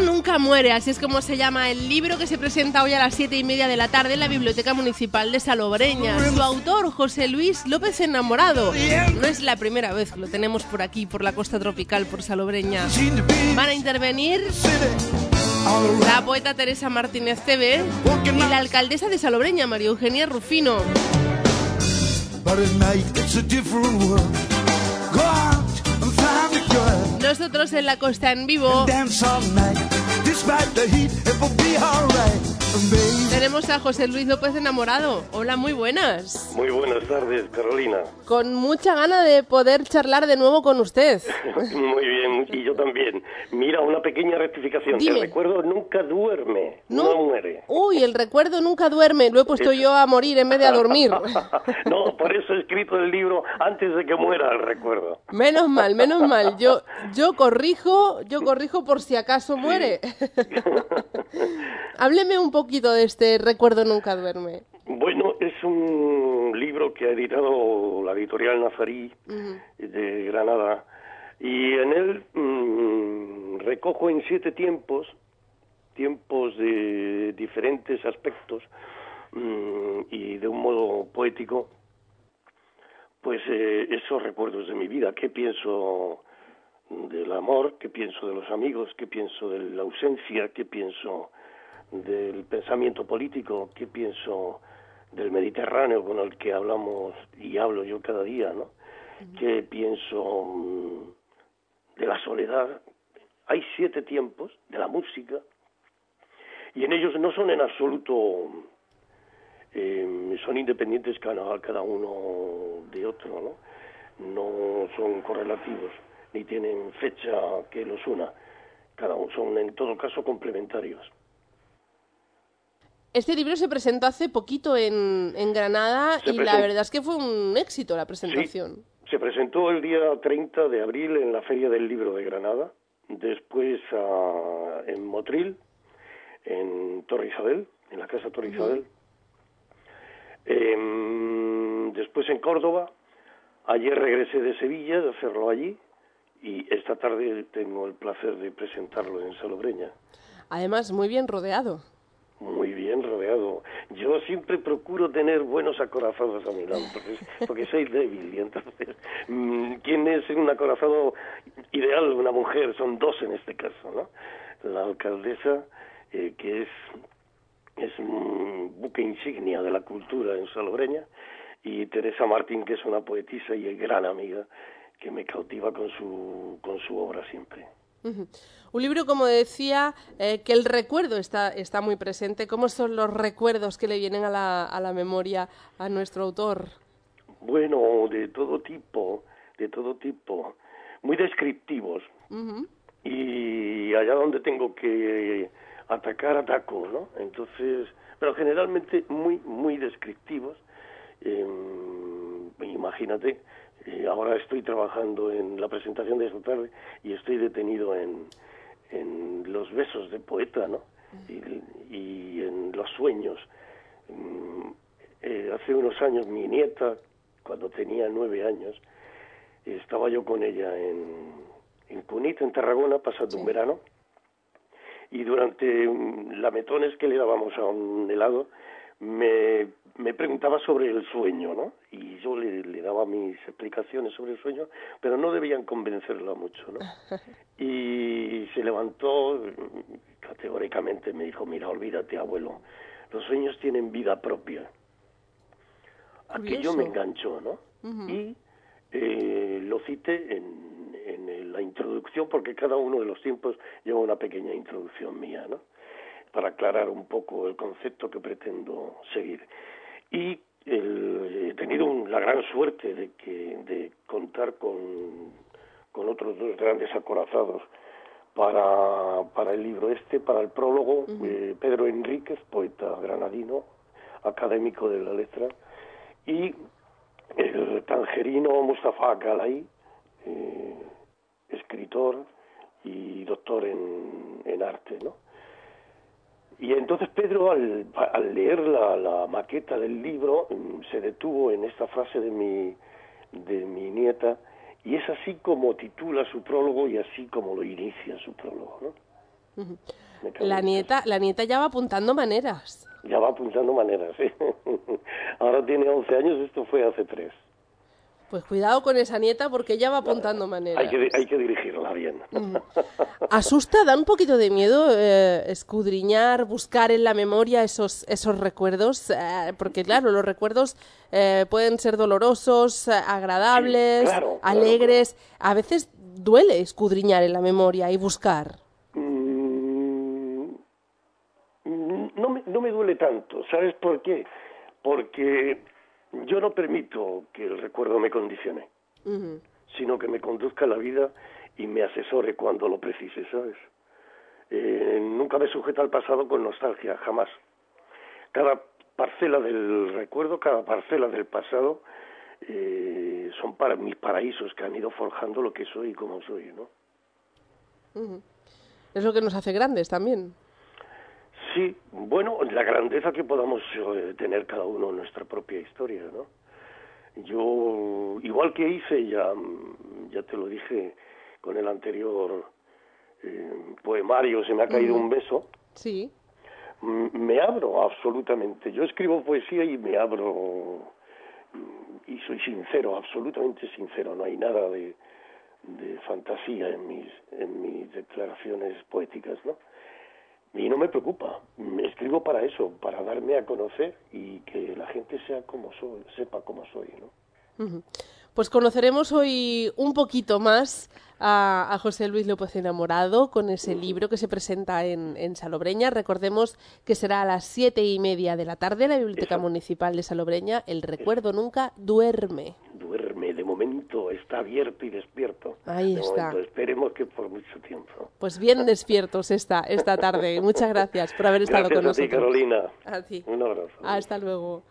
nunca muere, así es como se llama el libro que se presenta hoy a las siete y media de la tarde en la Biblioteca Municipal de Salobreña. Su autor, José Luis López Enamorado. No es la primera vez que lo tenemos por aquí, por la costa tropical, por Salobreña. Van a intervenir la poeta Teresa Martínez Cebe y la alcaldesa de Salobreña, María Eugenia Rufino. Nosotros en la costa en vivo. Tenemos a José Luis López enamorado. Hola, muy buenas. Muy buenas tardes, Carolina. Con mucha gana de poder charlar de nuevo con usted. muy bien, y yo también. Mira, una pequeña rectificación. El recuerdo nunca duerme, no, muere. Uy, el recuerdo nunca duerme. Lo he puesto yo a morir en vez de a dormir. no, por eso he escrito el libro antes de que muera el recuerdo. Menos mal, menos mal. Yo, yo corrijo, yo corrijo por si acaso muere. Hábleme un poquito de este Recuerdo Nunca Duerme. Bueno, es un libro que ha editado la editorial Nazarí de Granada y en él mm, recojo en siete tiempos, tiempos de diferentes aspectos mm, y de un modo poético, pues eh, esos recuerdos de mi vida, qué pienso del amor, qué pienso de los amigos, qué pienso de la ausencia, qué pienso del pensamiento político, qué pienso del Mediterráneo con el que hablamos y hablo yo cada día, ¿no? ¿Qué pienso mm, de la soledad? Hay siete tiempos de la música y en ellos no son en absoluto, eh, son independientes cada, cada uno de otro, ¿no? No son correlativos ni tienen fecha que los una. Cada uno son en todo caso complementarios. Este libro se presentó hace poquito en, en Granada y la verdad es que fue un éxito la presentación. se presentó el día 30 de abril en la Feria del Libro de Granada, después ah, en Motril, en Torre Isabel, en la Casa Torre Isabel, em, después en Córdoba, ayer regresé de Sevilla de hacerlo allí y esta tarde tengo el placer de presentarlo en Salobreña. Además, muy bien rodeado. Yo siempre procuro tener buenos acorazados a mi lado, porque, soy débil. Y entonces, mm, ¿quién es un acorazado ideal? Una mujer, son dos en este caso, ¿no? La alcaldesa, eh, que es, es un buque insignia de la cultura en Salobreña, y Teresa Martín, que es una poetisa y gran amiga, que me cautiva con su, con su obra siempre. Un libro, como decía, eh, que el recuerdo está, está muy presente. ¿Cómo son los recuerdos que le vienen a la, a la memoria a nuestro autor? Bueno, de todo tipo, de todo tipo, muy descriptivos. Y allá donde tengo que atacar, ataco, ¿no? Entonces, pero generalmente muy, muy descriptivos. Em, imagínate, eh, ahora estoy trabajando en la presentación de esta tarde y estoy detenido en, en los besos de poeta, ¿no? Y, en los sueños. Mm, eh, hace unos años mi nieta, cuando tenía nueve años, estaba yo con ella en, en Cunit, en Tarragona, pasando un verano, y durante lametones que le dábamos a un helado, me, me preguntaba sobre el sueño, ¿no? Y yo le, le, daba mis explicaciones sobre el sueño, pero no debían convencerla mucho, ¿no? Y se levantó categóricamente, me dijo, mira, olvídate, abuelo, los sueños tienen vida propia. Aquello me enganchó, ¿no? Y eh, lo cité en, en la introducción, porque cada uno de los tiempos lleva una pequeña introducción mía, ¿no? para aclarar un poco el concepto que pretendo seguir. Y he tenido la gran suerte de, que, de contar con, con otros dos grandes acorazados para, para el libro este, para el prólogo, eh, Pedro Enríquez, poeta granadino, académico de la letra, y el tangerino Mustafa Galay, eh, escritor y doctor en, en arte, ¿no? Y entonces Pedro, al, leer la, maqueta del libro, mm, se detuvo en esta frase de mi, de mi nieta, y es así como titula su prólogo y así como lo inicia su prólogo. ¿no? La nieta, la nieta ya va apuntando maneras. Ya va apuntando maneras, sí. Ahora tiene 11 años, esto fue hace 3. Pues cuidado con esa nieta porque ella va apuntando maneras. Hay que, hay que dirigirla bien. Asusta, da un poquito de miedo eh, escudriñar, buscar en la memoria esos, esos recuerdos, eh, porque claro, los recuerdos eh, pueden ser dolorosos, agradables, alegres. A veces duele escudriñar en la memoria y buscar. Mm, no, me, no me duele tanto, ¿sabes por qué? Porque yo no permito que el recuerdo me condicione, sino que me conduzca la vida y me asesore cuando lo precise, ¿sabes? Eh, nunca me sujeta al pasado con nostalgia, jamás. Cada parcela del recuerdo, cada parcela del pasado eh, son para mis paraísos que han ido forjando lo que soy y cómo soy, ¿no? Es lo que nos hace grandes también. Sí, bueno, la grandeza que podamos eh, tener cada uno en nuestra propia historia, ¿no? Yo, igual que hice, ya, ya te lo dije con el anterior eh, poemario, se me ha caído un beso. Sí. Me abro absolutamente. Yo escribo poesía y me abro y soy sincero, absolutamente sincero. No hay nada de, de fantasía en mis, en mis declaraciones poéticas, ¿no? Y no me preocupa, me escribo para eso, para darme a conocer y que la gente sea como soy, sepa cómo soy, ¿no? Pues conoceremos hoy un poquito más a, José Luis López Enamorado con ese libro que se presenta en, en, Salobreña. Recordemos que será a las siete y media de la tarde en la Biblioteca Municipal de Salobreña. El recuerdo nunca duerme. Momento está abierto y despierto. Ahí está. esperemos que por mucho tiempo. Pues bien despiertos esta, esta tarde. Muchas gracias por haber estado con nosotros. Gracias a ti, Carolina. A ti. Un abrazo. Hasta luego.